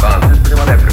かそれまで。は